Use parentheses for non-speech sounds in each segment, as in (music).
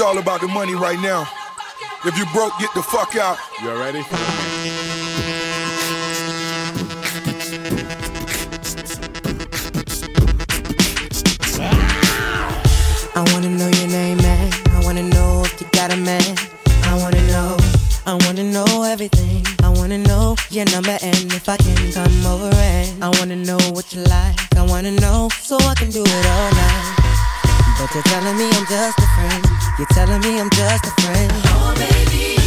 It's all about the money right now. If you broke, get the fuck out. You ready? I wanna know your name, man. I wanna know if you got a man. I wanna know. I wanna know everything. I wanna know your number and if I can come over and I wanna know what you like. I wanna know so I can do it all night. But you're telling me I'm just a friend. You're telling me I'm just a friend. Oh, baby.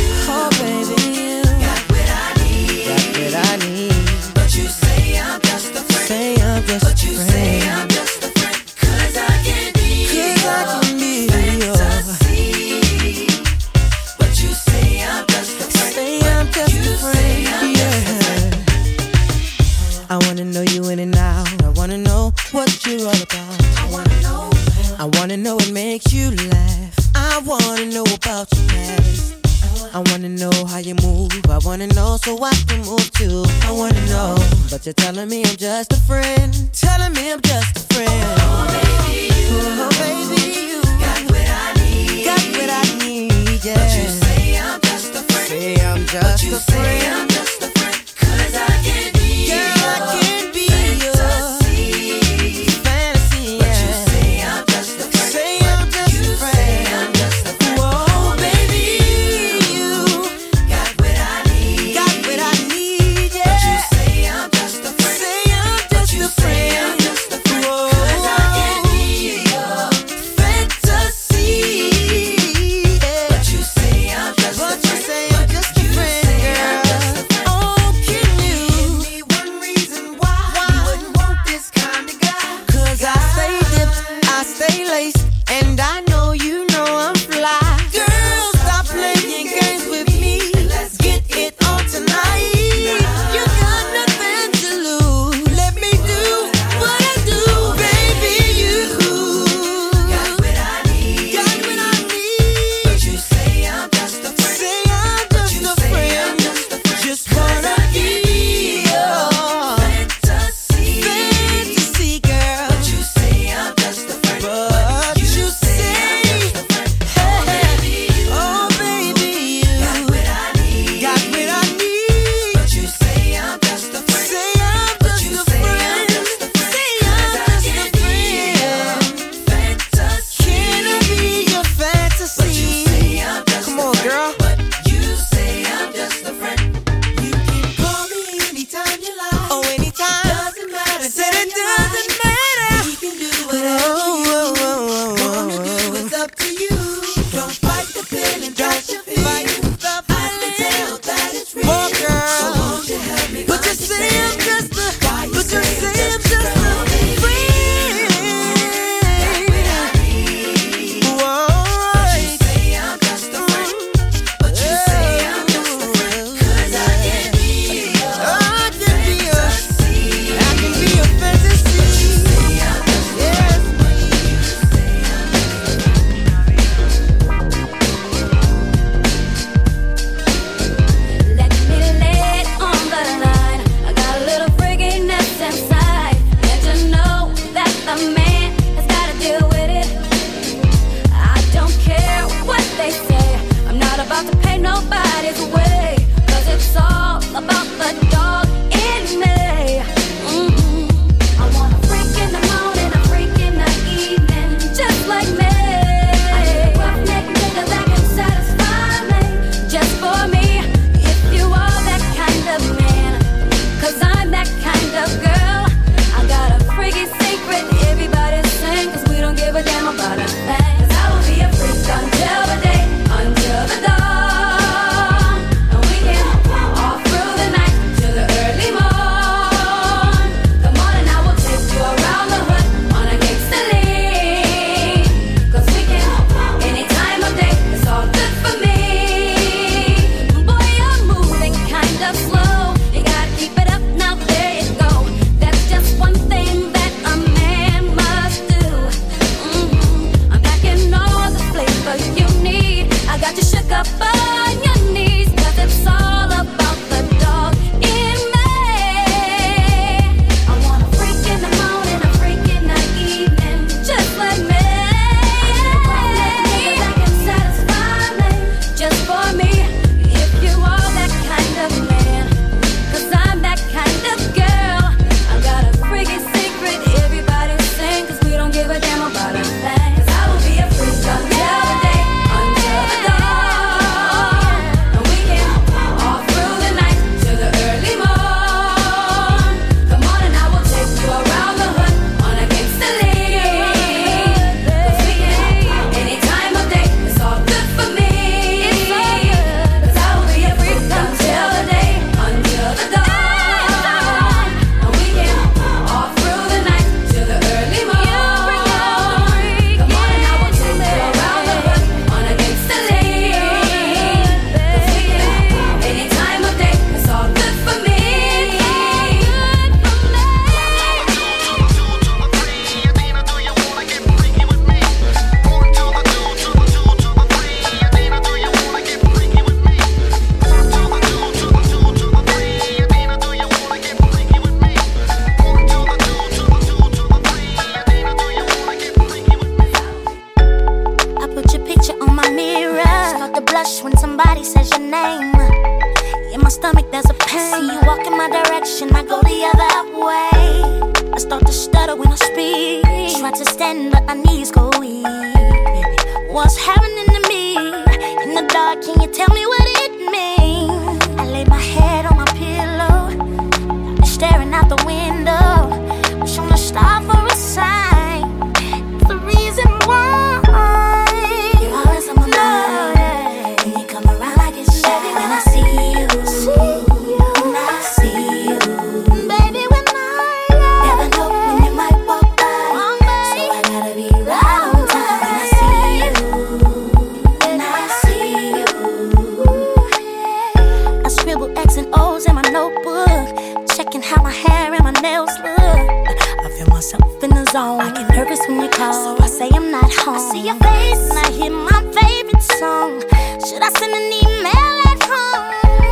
scribble X and O's in my notebook. Checking how my hair and my nails look. I feel myself in the zone. I get nervous when you call, so I say I'm not home. I see your face and I hear my favorite song. Should I send an email at home?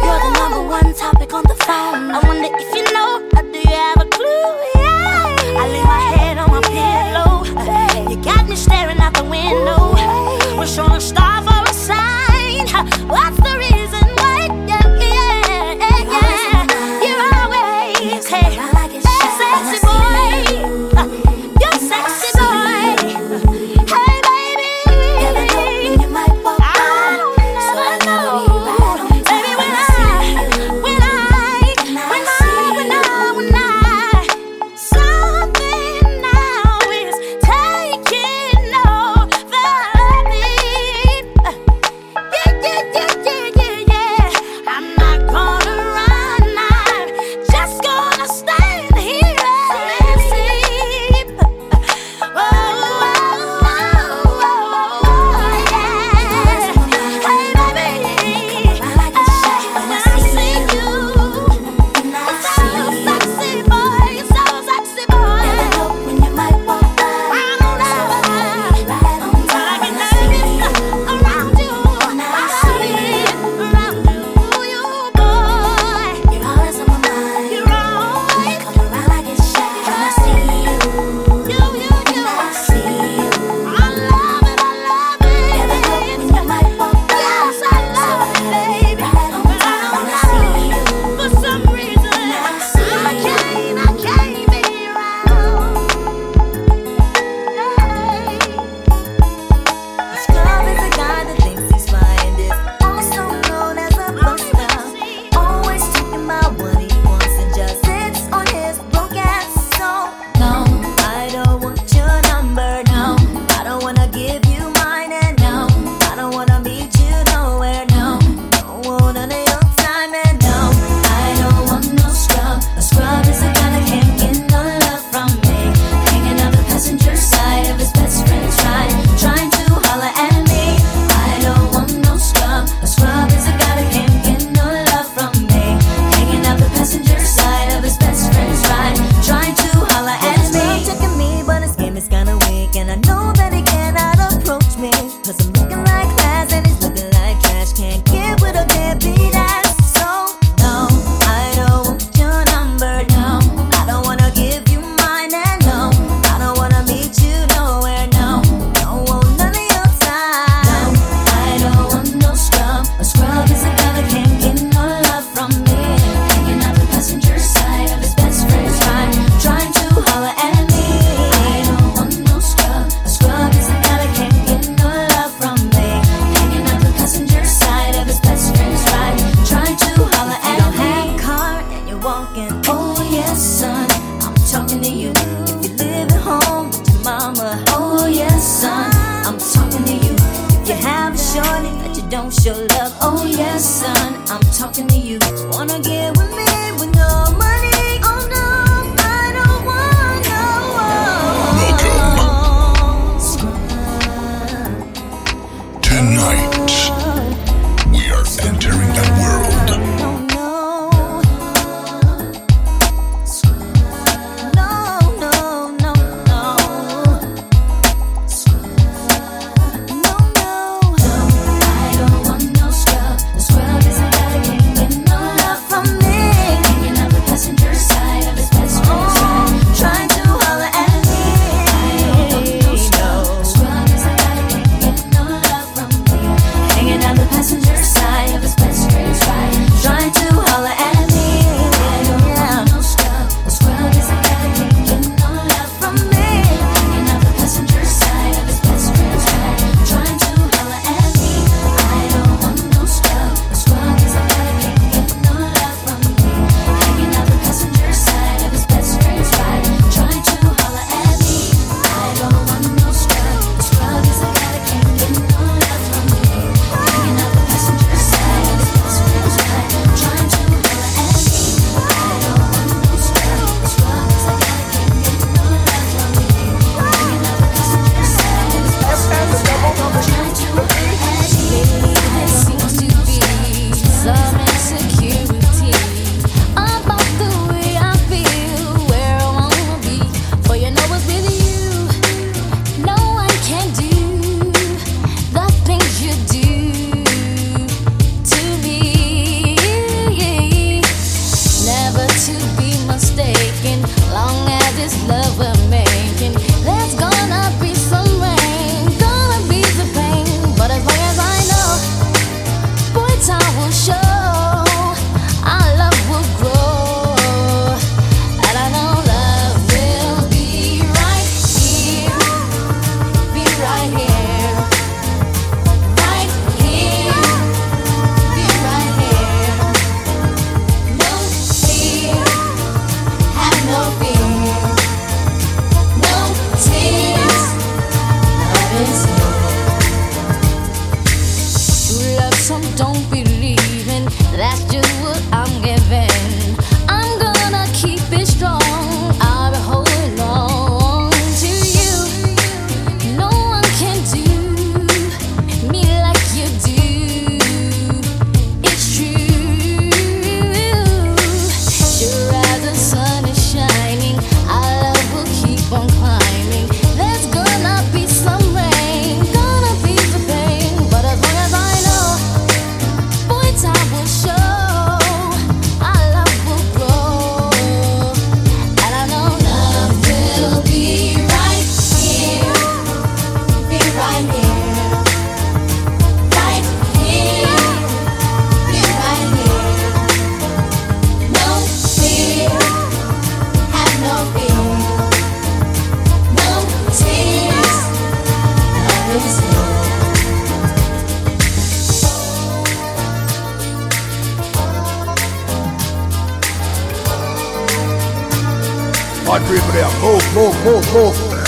You're the number one topic on the phone. I wonder if you know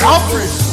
move.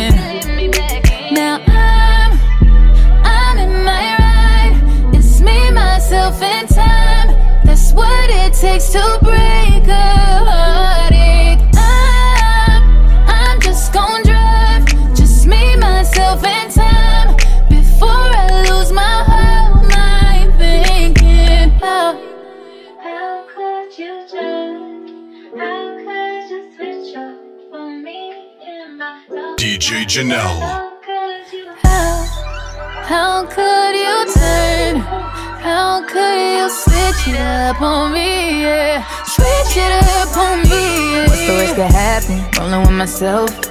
Janelle. How, how could you turn? How could you switch it up on me? Yeah. Switch it up on me. Yeah. What's the worst that happen? Rolling with myself.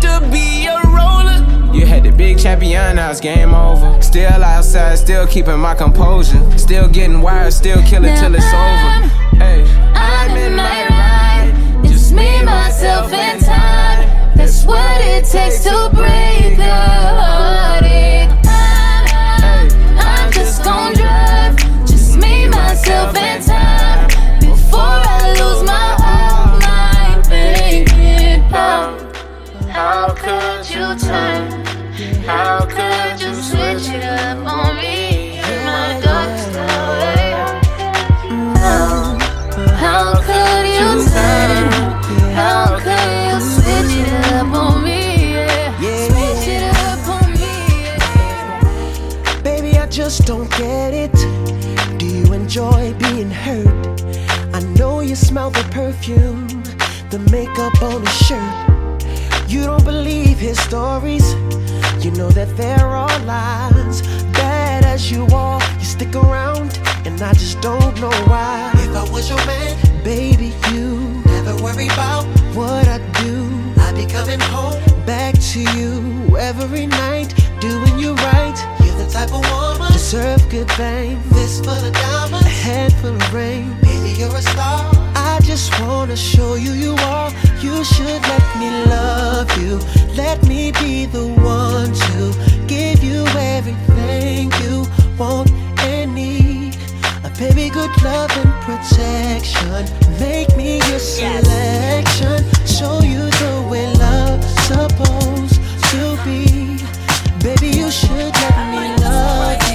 to be a roller. You had the big champion, now it's game over. Still outside, still keeping my composure. Still getting wired, still killing till it's over. Hey, I'm in my ride. Just me, myself, and time. That's what it takes to break a heartache. I'm, I'm just gonna drive. Just me, myself, and time. Before I lose my How could you switch it up on me? How, could you turn? How could you switch it up on me? Switch it up on me. Baby, I just don't get it. Do you enjoy being hurt? I know you smell the perfume, the makeup on his shirt. You don't believe his stories. You know that there are lies. Bad as you are, you stick around, and I just don't know why. If I was your man, baby, you never worry about what I do. I'd be coming home back to you every night, doing you right. You're the type of woman deserve good things. This for the diamonds, a head full of rain. Baby, you're a star. I just wanna show you you are. You should let me love you. Let me be the one to give you everything you want and need. A baby, good love and protection. Make me your selection. Show you the way love's supposed to be. Baby, you should let me love you.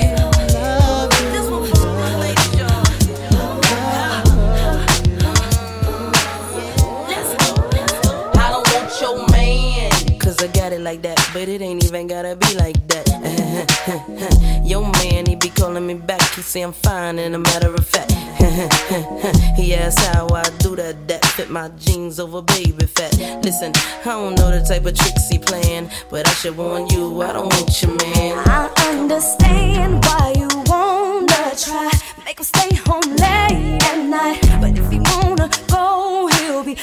like that, but it ain't even gotta be like that. (laughs) Yo, man, he be calling me back. He say I'm fine, and a matter of fact, (laughs) he asks how I do that. That fit my jeans over baby fat. Listen, I don't know the type of tricks he playing, but I should warn you, I don't want you, man. I understand why you wanna try, make him stay home late at night, but if he wanna go, he'll be.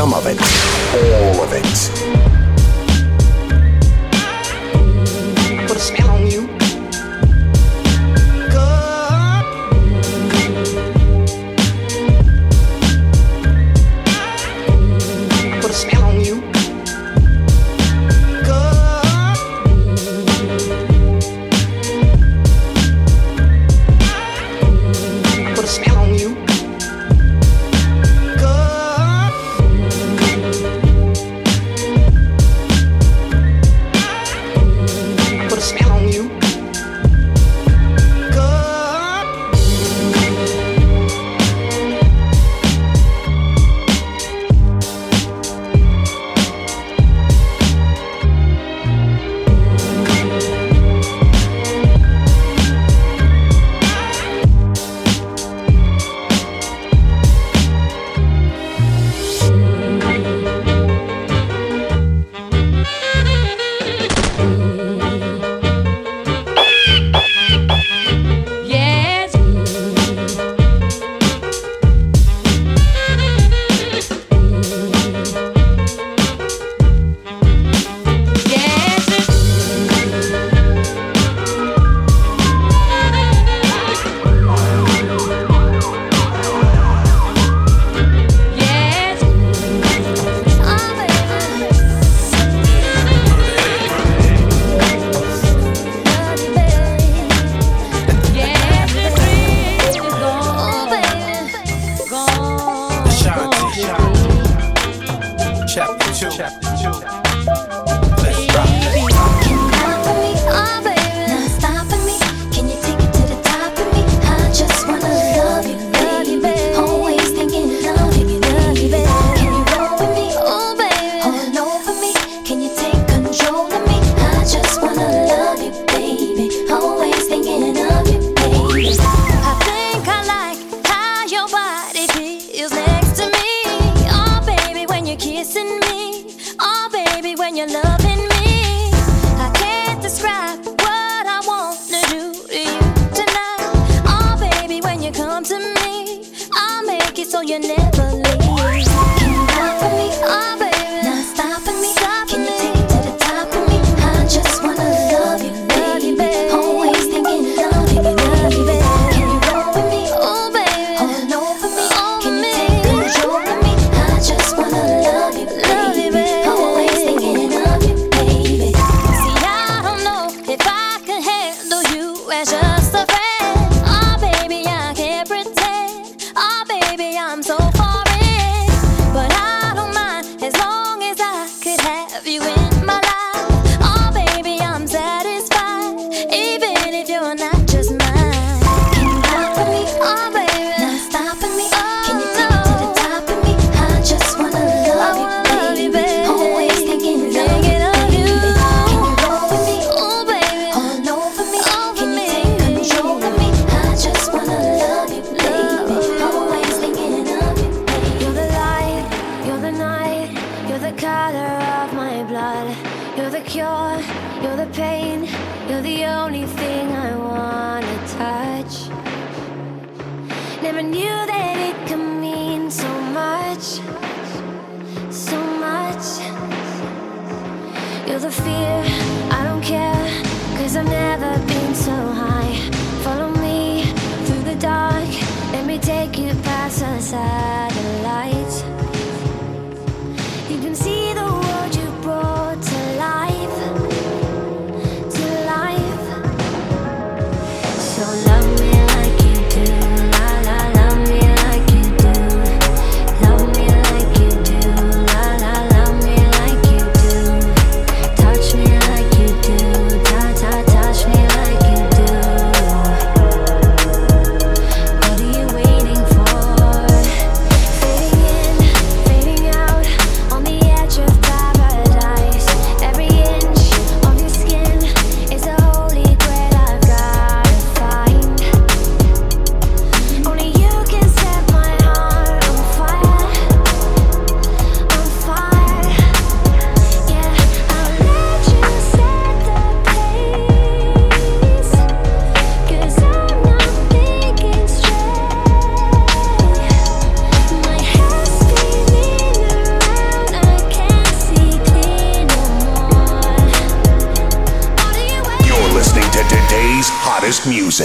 Some of it. All of it.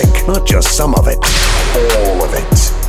music, not just some of it, all of it.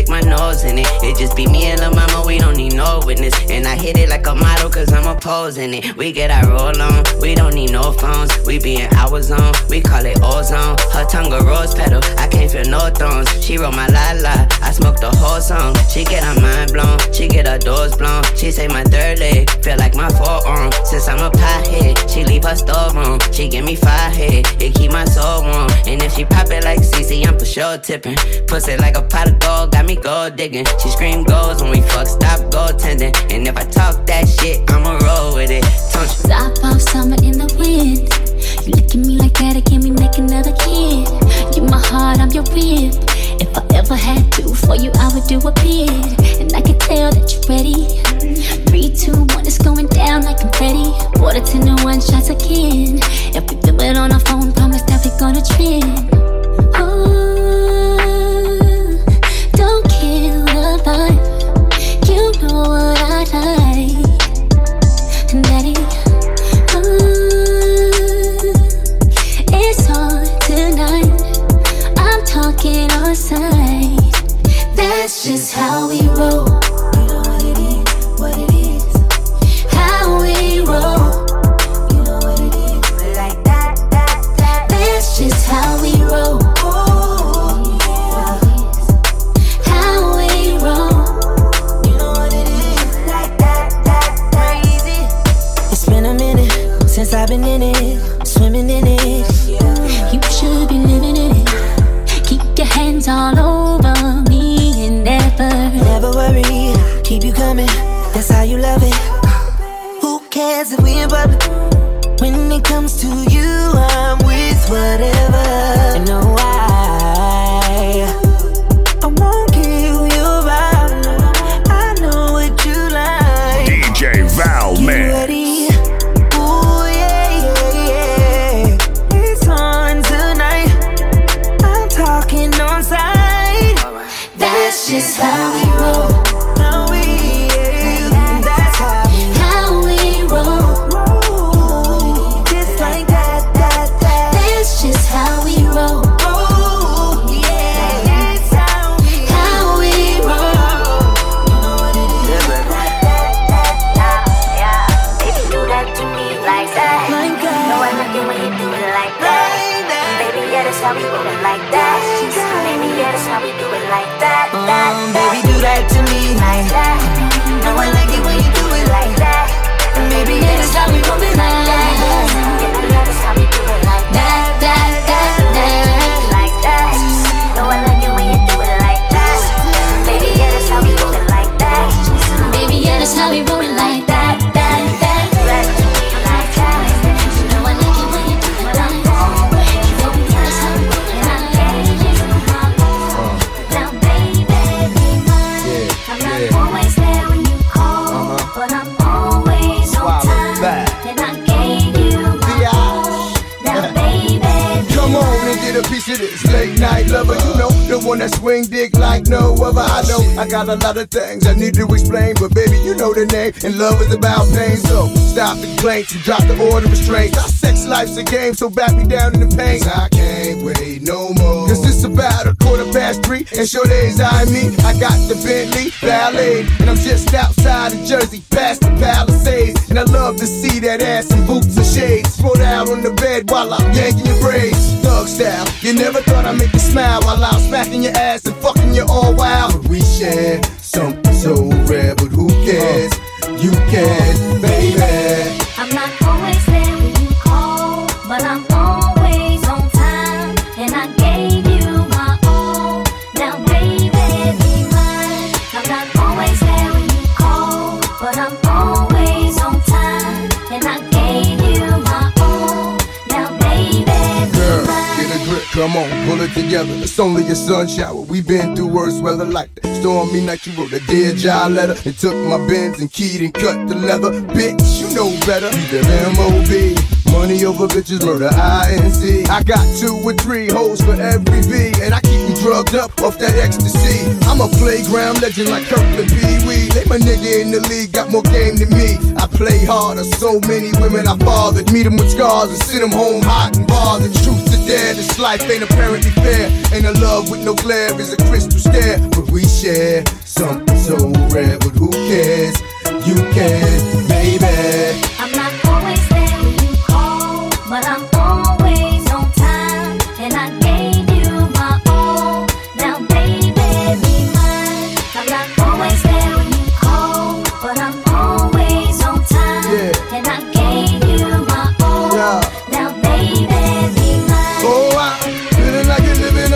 stick my nose in it. It just be me and Lil Mama, we don't need no witness. And I hit it like a model, cause I'm opposing it. We get our roll on, we don't need no phones. We be in our zone, we call it ozone. Her tongue a rose petal, I can't feel no thorns. She roll my la la, smoke the whole song. She get her mind blown, she get her doors blown. She say my third leg, feel like my forearm. Since I'm a pothead, she leave her store on. She give me five head, it keep my soul warm. And if she pop it like CC, I'm for sure tipping. Pussy like a pot of gold, got me gold digging. She scream goals when we fuck, stop goaltending. And if I talk that shit, I'ma roll with it. Don't you stop off summer in the wind. You look at me like that, can we make another kid? Give my heart, I'm your rib. If I ever had to for you, I would do a bid. And I can tell that you're ready. Three, two, one, it's going down like confetti. Water ten to one shots again. If we do it on our phone, promise that we're gonna trend. Ooh, don't kill the vibe. You know what I like. just how we roll. baby. When it comes to you. A lot of things I need to explain, but baby, you know the name. And love is about pain, so stop the complaints and drop the order of restraints. Our sex life's a game, so back me down in the pain. I can't wait no more. Cause it's about a quarter past three, and sure days I me. I got the Bentley Ballet, and I'm just outside of Jersey, past the Palisades. And I love to see that ass in boots and shades. Spread out on the bed while I'm yanking your braids. Thug style, you never thought I'd make you smile while I'm smacking your ass come on, pull it together. It's only a sun shower. We've been through worse weather like that. Stormy night, you wrote a dear job letter and took my bins and keyed and cut the leather. Bitch, you know better. Be the MOB. Money over bitches, murder I INC. I got two or three hoes for every V, and I keep them drugged up off that ecstasy. I'm a playground legend like Kirkland Pee Wee. They my nigga in the league, got more game than me. I play harder, so many women I bothered. Meet them with scars and send them home hot and bothered. Truth to dare, this life ain't apparently fair. Ain't a love with no glare is a crystal stare. But we share something so rare, but who cares? You can, baby. But I'm always on time. And I gave you my all. Now, baby, be mine. I'm always there when you call, but I'm always on time. And I gave you my all. Now, baby, be mine. Oh, I feeling like you're living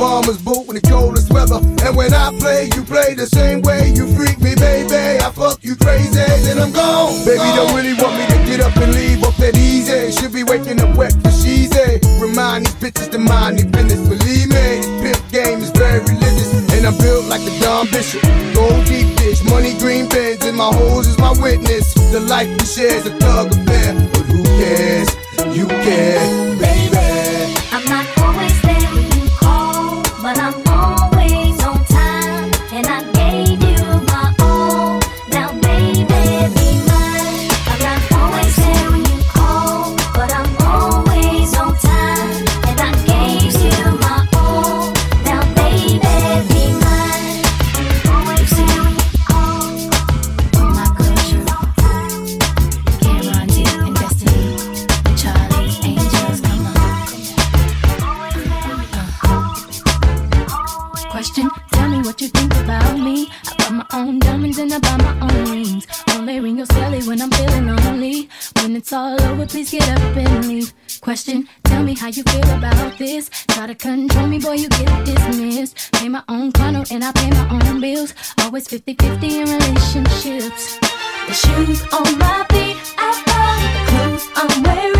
back boot in the coldest weather. And when I play, you play the same way. You freak me, baby. I fuck you crazy, then I'm gone. Baby, don't really want me to get up and leave up that easy. Should be waking up wet for she's a. Remind these bitches to mind their business. Believe me, pimp game is very religious. And I'm built like the Don Bishop. Gold deep dish, money green pens, and my hoes is my witness. The life we share is a thug affair. But who cares? You care, Question, tell me how you feel about this. Try to control me, boy, you get dismissed. Pay my own condo and I pay my own bills. Always 50 50 in relationships. The shoes on my feet, I buy. The clothes I'm wearing,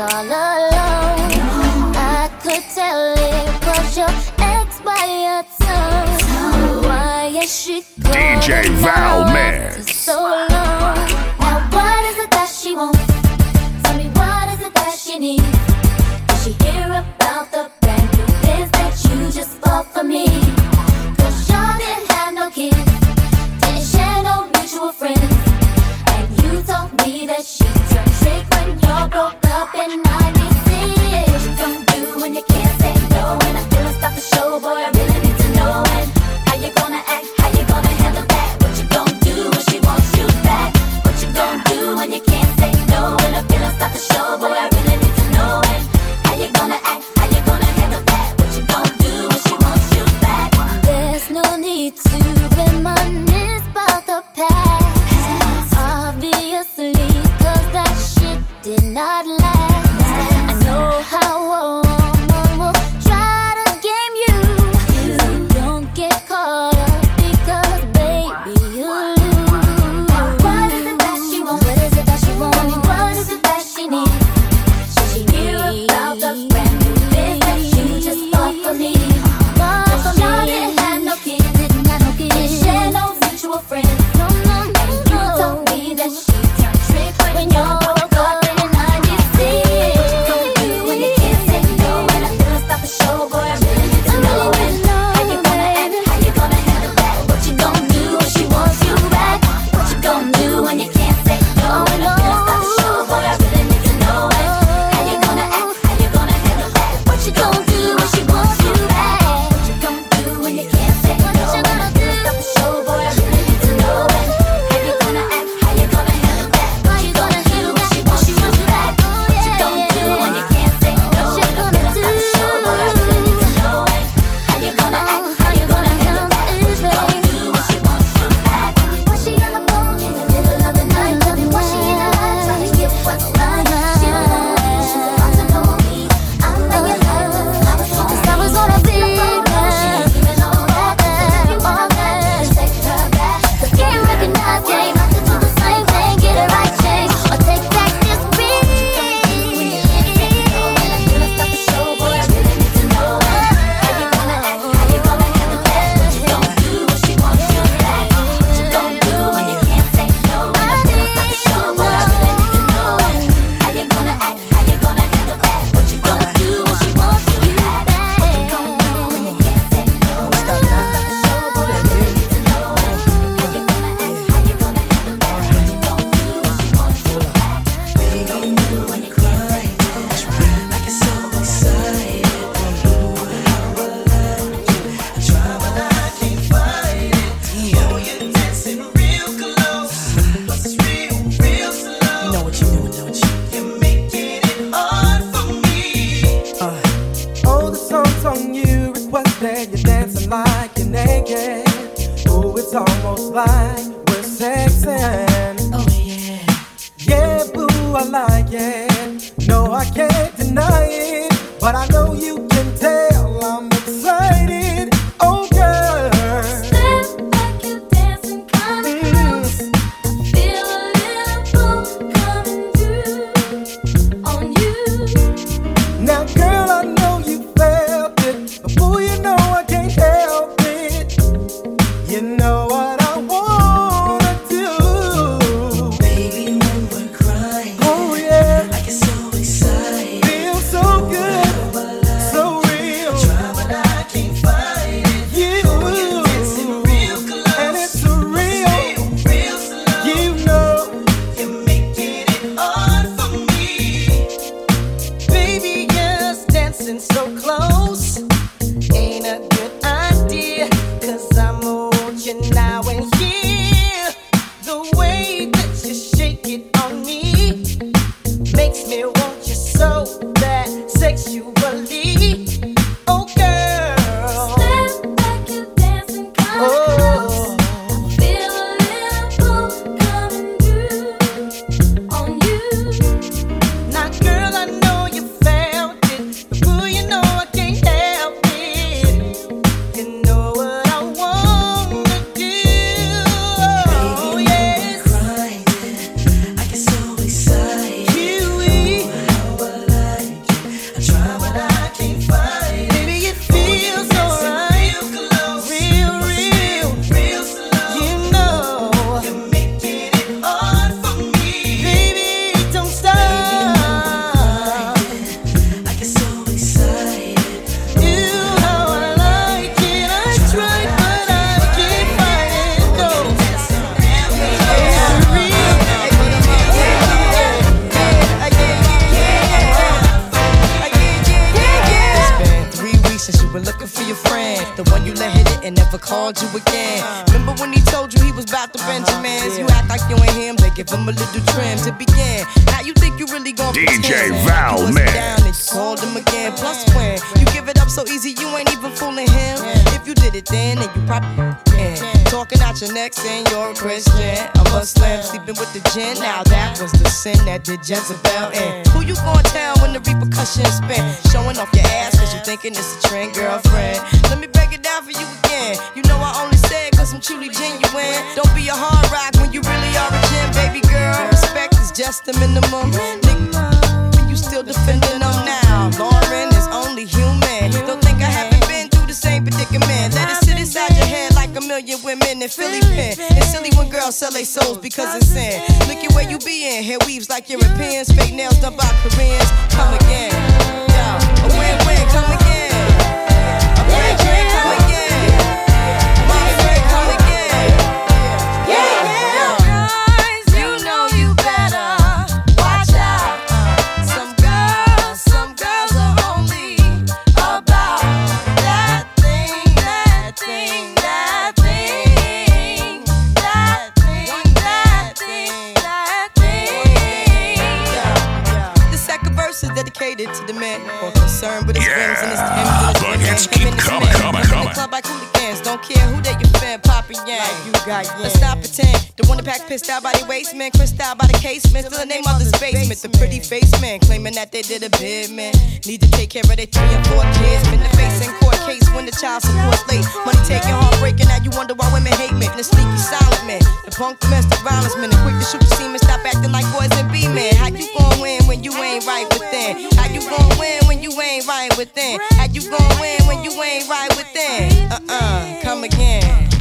all alone. I could tell it was your ex by your tongue. Why is she DJ Val So long. Jets don't care who like you got. Let's stop pretend. The one that pack pissed out by the waist, man. Crissed out by the casement. Still the name of this basement. The pretty face man claiming that they did a bid, man. Need to take care of their three and four kids. Been the face in court case when the child support late. Money taking heartbreaking. Now you wonder why women hate men. The sneaky silent man. The punk domestic violence man. The quick to shoot the semen. Stop acting like boys and be men. How you gon' win when you ain't right within? How you gon' win when you ain't right within? How you gon' win when you ain't right within? Uh uh-uh, uh, come again.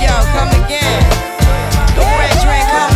Yo, come again. The red drink, come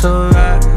So right.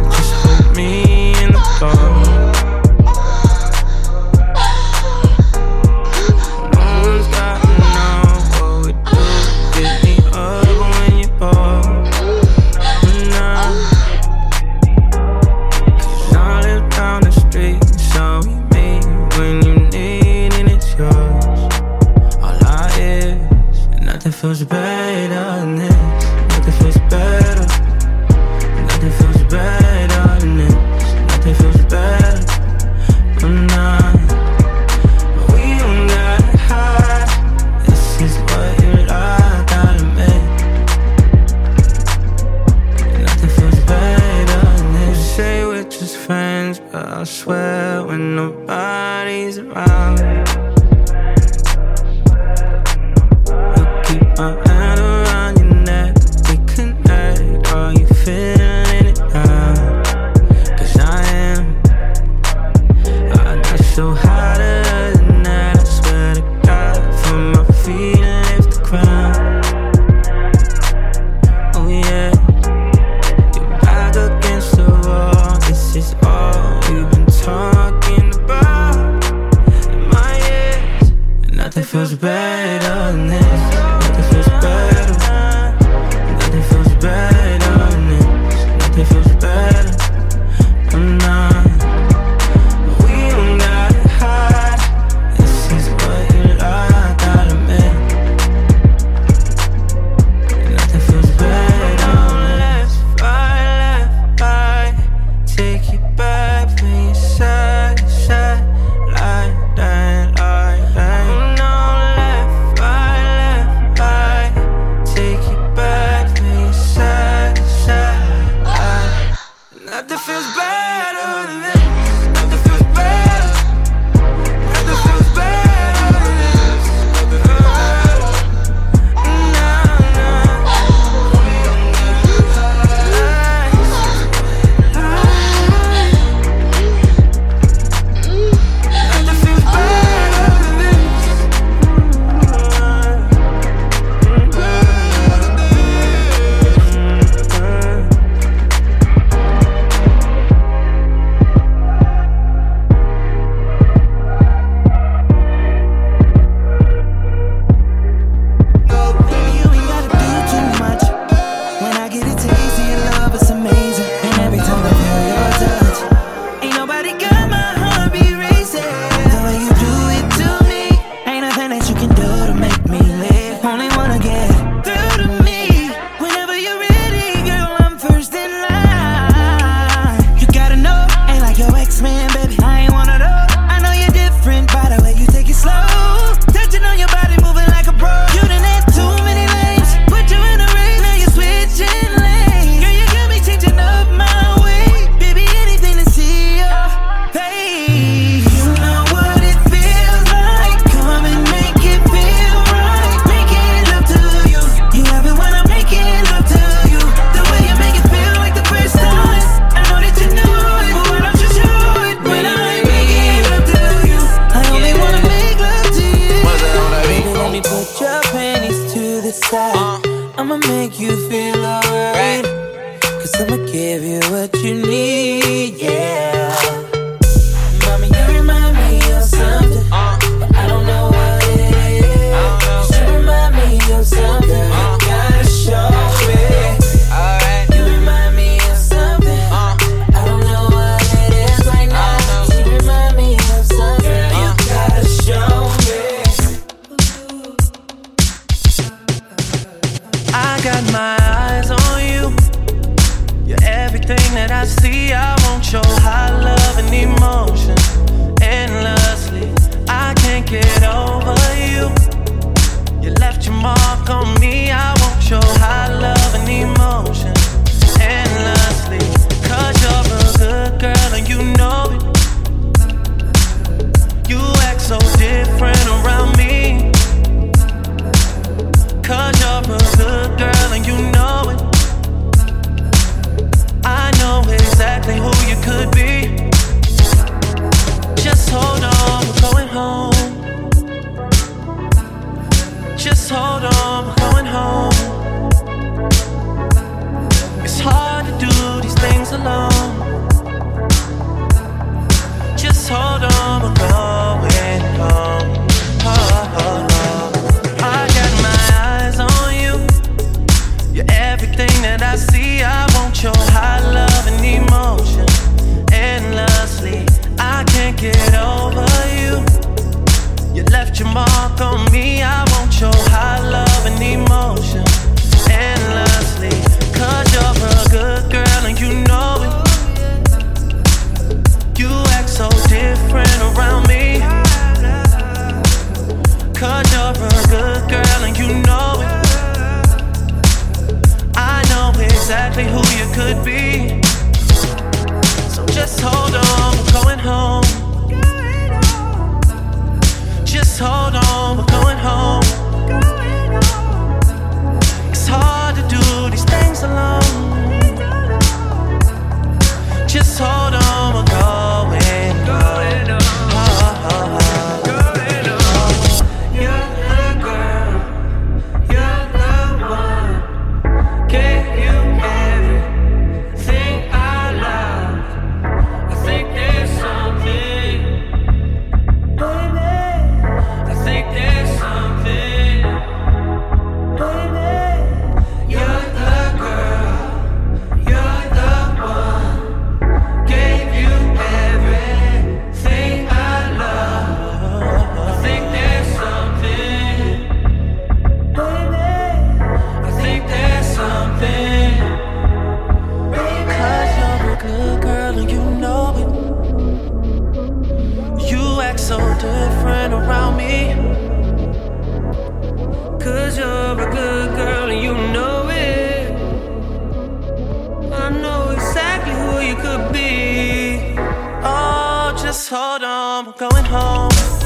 home.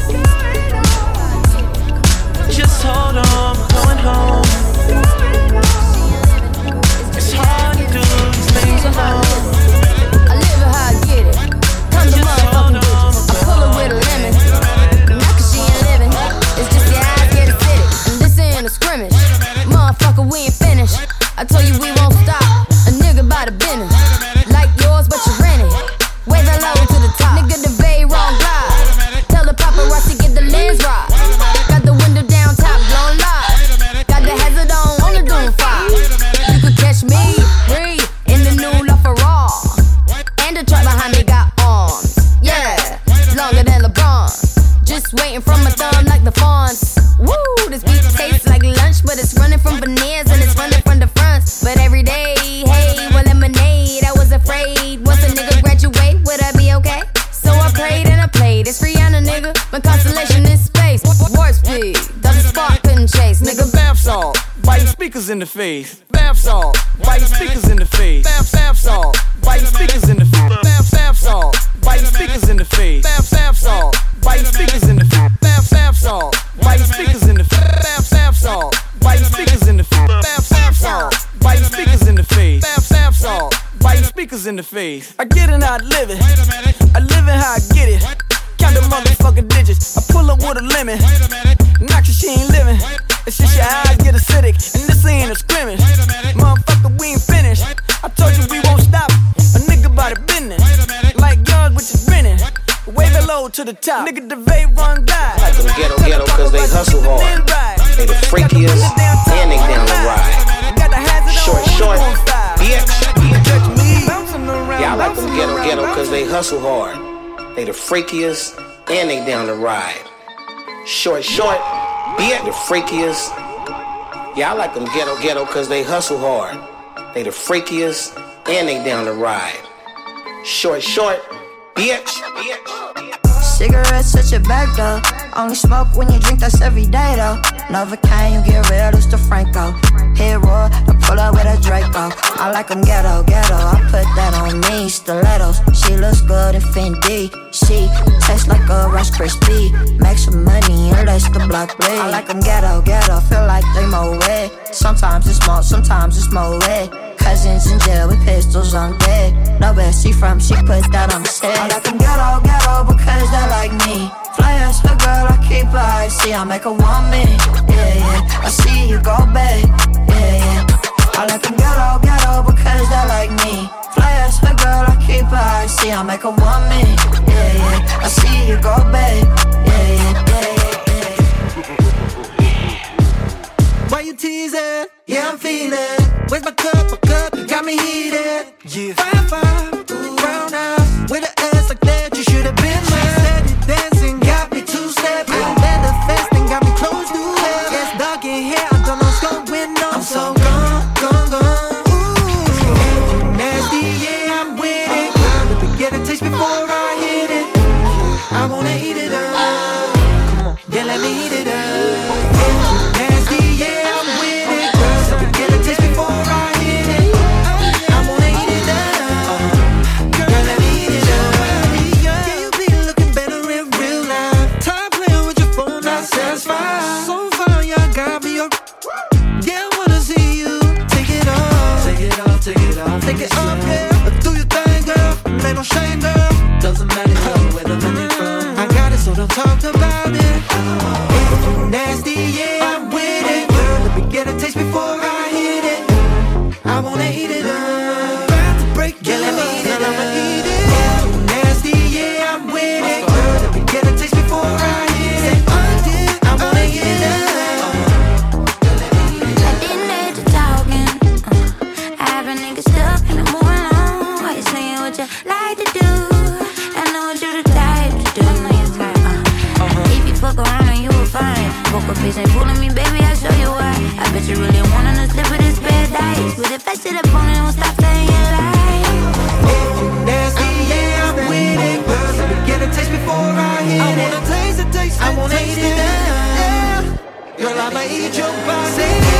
freakiest and they down the ride. Short, short, be at the freakiest. Yeah, I like them ghetto, ghetto, cause they hustle hard. They the freakiest and they down the ride. Short, short, bitch. Cigarettes such a bag though. Only smoke when you drink, that's every day though. Novocaine, you get rid, it's the Franco. Hit roll, pull up with a Draco. I like them ghetto, ghetto. Go rush crispy, make some money and lace the block red. I like them ghetto, ghetto, feel like they moe. Sometimes it's small, sometimes it's moe. Cousins in jail with pistols on deck. Know where she from, she put that on set. I like them ghetto, ghetto because they like me. Fly as a girl, I keep her icy. I make a woman, yeah, yeah. I see you go back, yeah, yeah. I let them ghetto, ghetto because they like me. Fly as a girl, I keep her I see. I make her want me. Yeah, yeah. I see you go, babe. Yeah, yeah, yeah, yeah. Why you teasing? Yeah, I'm feeling. Where's my cup? My cup got me heated. Yeah. Fire, fire, brown eyes with an ass like that. You should have been mine. won't hate it now. Girl, I'ma eat your body.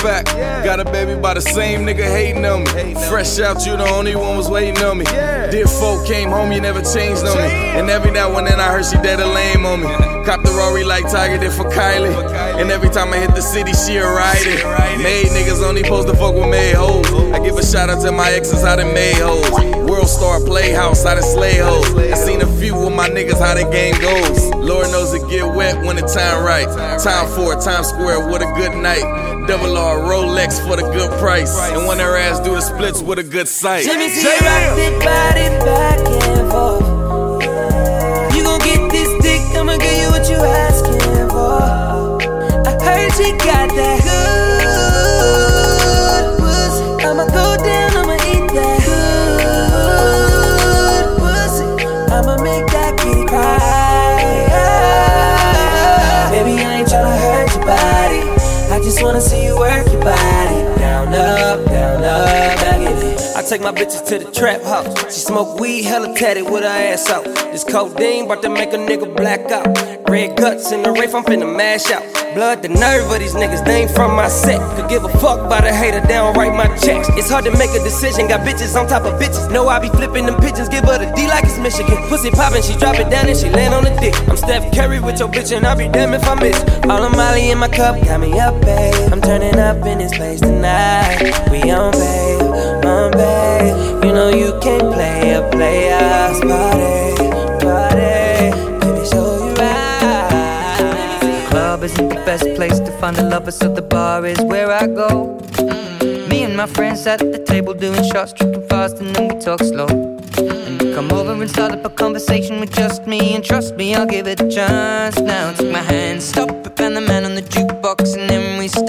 Fuck back. Got a baby by the same nigga hating on me. Fresh out, you the only one was waiting on me. Dear folk came home, you never changed on me. And every now and then I heard she dead a lame on me. Cop the Rory like Tiger did for Kylie. And every time I hit the city, she a ride it. Made niggas only supposed to fuck with made hoes. I give a shout out to my exes, how they made hoes. World Star Playhouse, how they slay hoes. I seen a few with my niggas, how the game goes. Lord knows it get wet when the time right. Time for it, Times Square, what a good night. Double R Rolex for the good price. And when her ass do the splits with a good sight. See you rock that body back and forth. You gon' get this dick, I'ma give you what you asking for. I heard you got that good just wanna see you work your body. Down, up, down, up, take my bitches to the trap house. She smoke weed, hella tatted with her ass out. This codeine about to make a nigga black out. Red guts in the rafe, I'm finna mash out. Blood, the nerve of these niggas, they ain't from my set. Could give a fuck by the hater, they don't write my checks. It's hard to make a decision, got bitches on top of bitches. Know I be flipping them pigeons, give her the D like it's Michigan. Pussy poppin', she drop it down and she land on the dick. I'm Steph Curry with your bitch, and I'll be damned if I miss. All the Molly in my cup got me up, babe. I'm turning up in this place tonight. We on, babe, babe. You know you can't play a player's party, party. Me show you right. Club isn't the best place to find a lover, so the bar is where I go. Me and my friends at the table doing shots, tripping fast, and then we talk slow. Come over and start up a conversation with just me, and trust me, I'll give it a chance. Now take my hand, stop it, and the man on the jukebox,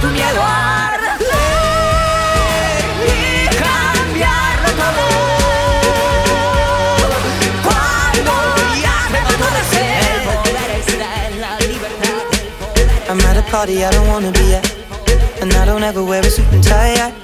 Tu miedo arder y cambiarlo todo. Cuando ya te mató de ser, el poder está en la libertad. I'm at a party I don't wanna be at. And I don't ever wear a suit and tie.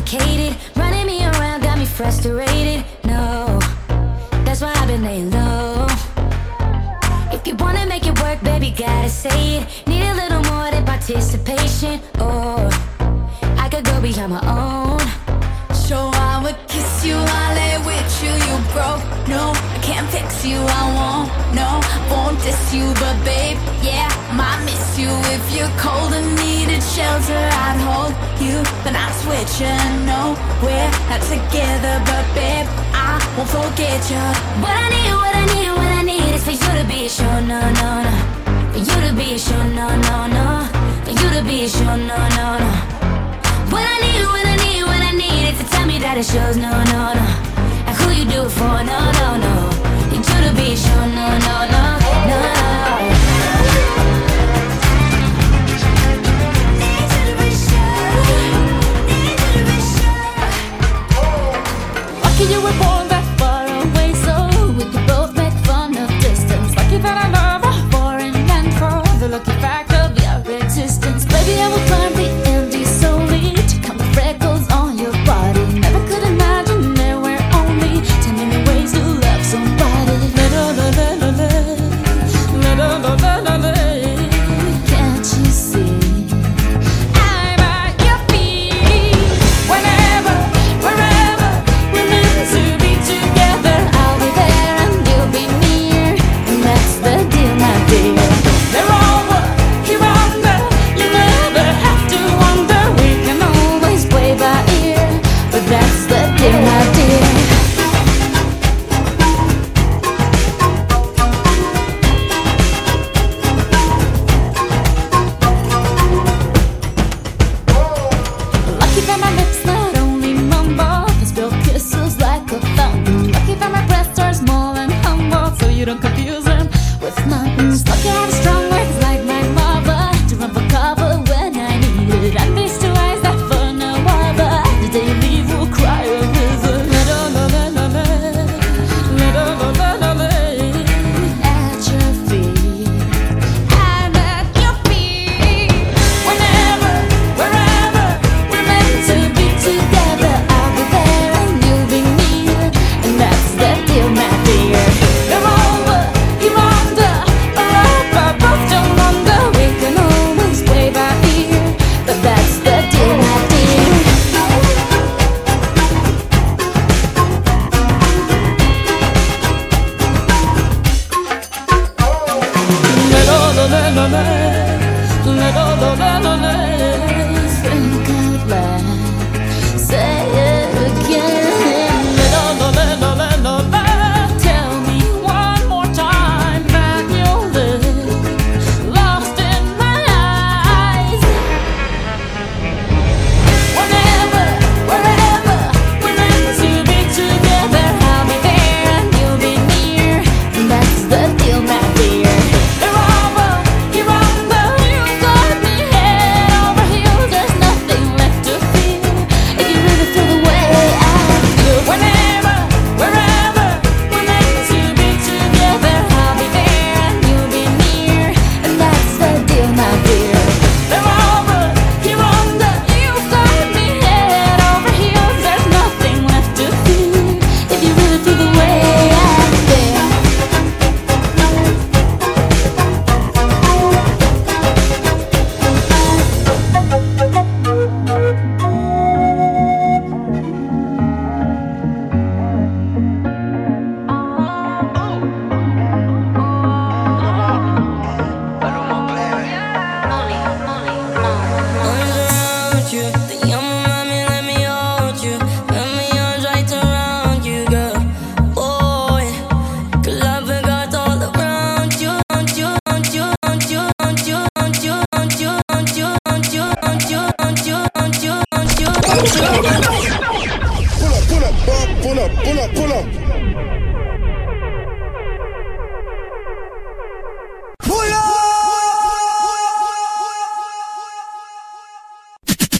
complicated. Running me around got me frustrated. No, that's why I've been laying low. If you wanna make it work, baby, gotta say it. Need a little more than participation. Or I could go beyond my own. Sure, I would kiss you, I lay with you, you broke. No, I can't fix you, I won't. Won't diss you, but babe, yeah, might miss you if you're cold and needed shelter. I'd hold you, but not switching. No, we're not together, but babe, I won't forget you. What I need, what I need, what I need is for you to be sure, no, no, no. For you to be sure, no, no, no. For you to be sure, no, no, no. What I need, what I need, what I need is to tell me that it shows, no, no, no. And who you do it for, no, no, no. To be sure, no, no, no, no. You were born